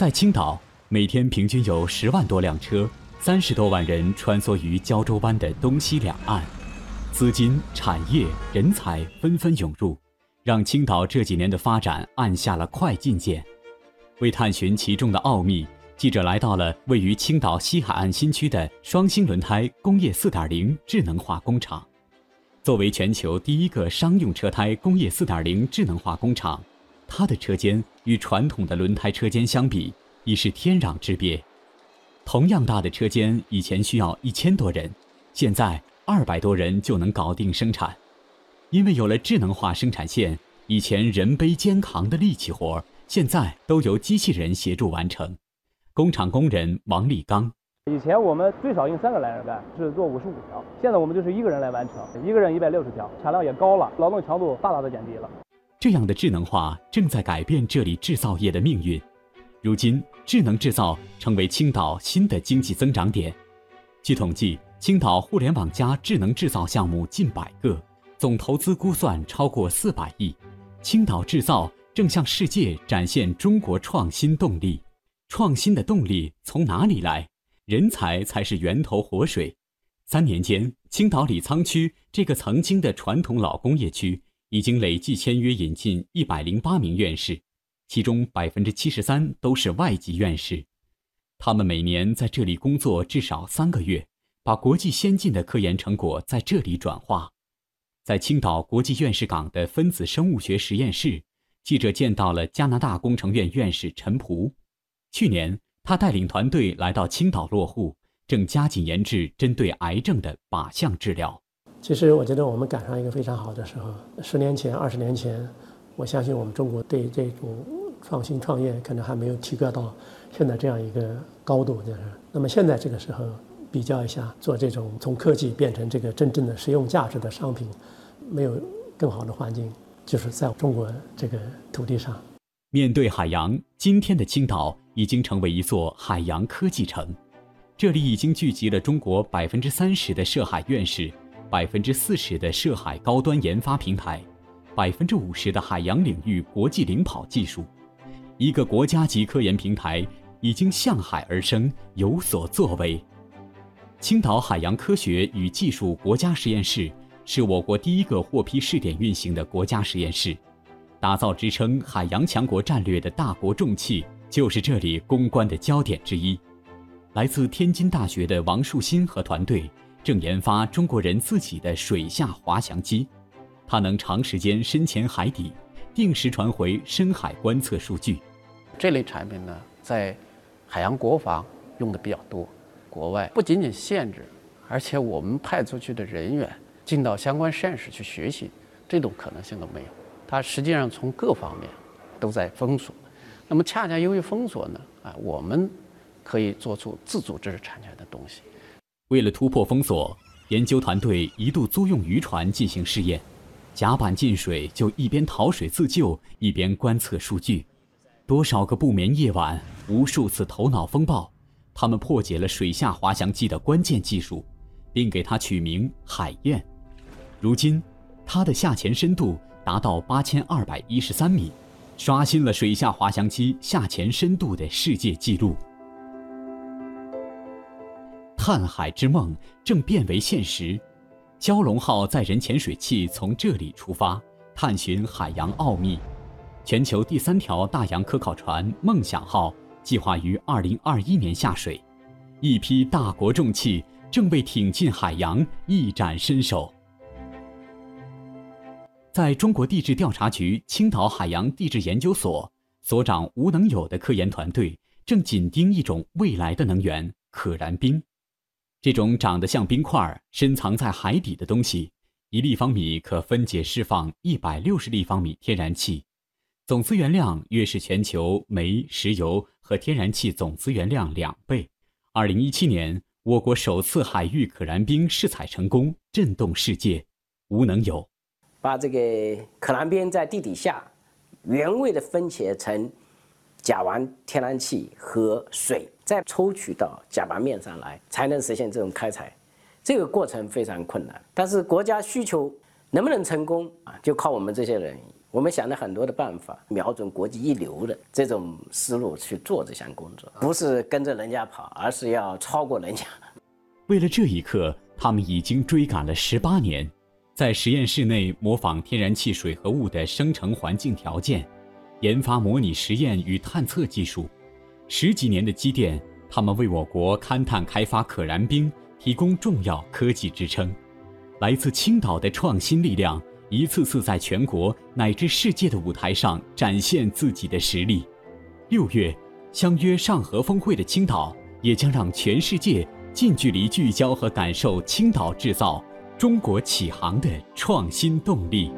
在青岛，每天平均有十万多辆车、三十多万人穿梭于胶州湾的东西两岸，资金、产业、人才纷纷涌入，让青岛这几年的发展按下了快进键。为探寻其中的奥秘，记者来到了位于青岛西海岸新区的双星轮胎工业4.0智能化工厂。作为全球第一个商用车胎工业4.0智能化工厂。它的车间与传统的轮胎车间相比，已是天壤之别。同样大的车间，以前需要一千多人，现在二百多人就能搞定生产。因为有了智能化生产线，以前人背肩扛的力气活，现在都由机器人协助完成。工厂工人王立刚：以前我们最少用三个来人干，是做五十五条，现在我们就是一个人来完成，一个人一百六十条，产量也高了，劳动强度大大的减低了。这样的智能化正在改变这里制造业的命运。如今，智能制造成为青岛新的经济增长点。据统计，青岛互联网加智能制造项目近百个，总投资估算超过四百亿。青岛制造正向世界展现中国创新动力。创新的动力从哪里来？人才才是源头活水。三年间，青岛李沧区这个曾经的传统老工业区。已经累计签约引进一百零八名院士，其中百分之七十三都是外籍院士。他们每年在这里工作至少三个月，把国际先进的科研成果在这里转化。在青岛国际院士港的分子生物学实验室，记者见到了加拿大工程院院士陈璞。去年，他带领团队来到青岛落户，正加紧研制针对癌症的靶向治疗。其实我觉得我们赶上一个非常好的时候。十年前、二十年前，我相信我们中国对这种创新创业可能还没有提高到现在这样一个高度。就是，那么现在这个时候比较一下，做这种从科技变成这个真正的实用价值的商品，没有更好的环境，就是在中国这个土地上。面对海洋，今天的青岛已经成为一座海洋科技城，这里已经聚集了中国百分之三十的涉海院士。百分之四十的涉海高端研发平台，百分之五十的海洋领域国际领跑技术，一个国家级科研平台已经向海而生，有所作为。青岛海洋科学与技术国家实验室是我国第一个获批试点运行的国家实验室，打造支撑海洋强国战略的大国重器就是这里攻关的焦点之一。来自天津大学的王树新和团队。正研发中国人自己的水下滑翔机，它能长时间深潜海底，定时传回深海观测数据。这类产品呢，在海洋国防用的比较多。国外不仅仅限制，而且我们派出去的人员进到相关实验室去学习，这种可能性都没有。它实际上从各方面都在封锁。那么恰恰由于封锁呢，啊，我们可以做出自主知识产权的东西。为了突破封锁，研究团队一度租用渔船进行试验，甲板进水就一边逃水自救，一边观测数据。多少个不眠夜晚，无数次头脑风暴，他们破解了水下滑翔机的关键技术，并给它取名“海燕”。如今，它的下潜深度达到八千二百一十三米，刷新了水下滑翔机下潜深度的世界纪录。探海之梦正变为现实，蛟龙号载人潜水器从这里出发，探寻海洋奥秘。全球第三条大洋科考船“梦想号”计划于二零二一年下水，一批大国重器正为挺进海洋一展身手。在中国地质调查局青岛海洋地质研究所，所长吴能友的科研团队正紧盯一种未来的能源——可燃冰。这种长得像冰块、深藏在海底的东西，一立方米可分解释放一百六十立方米天然气，总资源量约是全球煤、石油和天然气总资源量两倍。二零一七年，我国首次海域可燃冰试采成功，震动世界。无能有，把这个可燃冰在地底下原位的分解成甲烷、天然气和水。再抽取到甲板面上来，才能实现这种开采，这个过程非常困难。但是国家需求能不能成功啊？就靠我们这些人我们想了很多的办法，瞄准国际一流的这种思路去做这项工作，不是跟着人家跑，而是要超过人家。为了这一刻，他们已经追赶了十八年，在实验室内模仿天然气水合物的生成环境条件，研发模拟实验与探测技术。十几年的积淀，他们为我国勘探开发可燃冰提供重要科技支撑。来自青岛的创新力量。一次次在全国乃至世界的舞台上展现自己的实力。六月，相约上合峰会的青岛，也将让全世界近距离聚焦和感受青岛制造、中国启航的创新动力。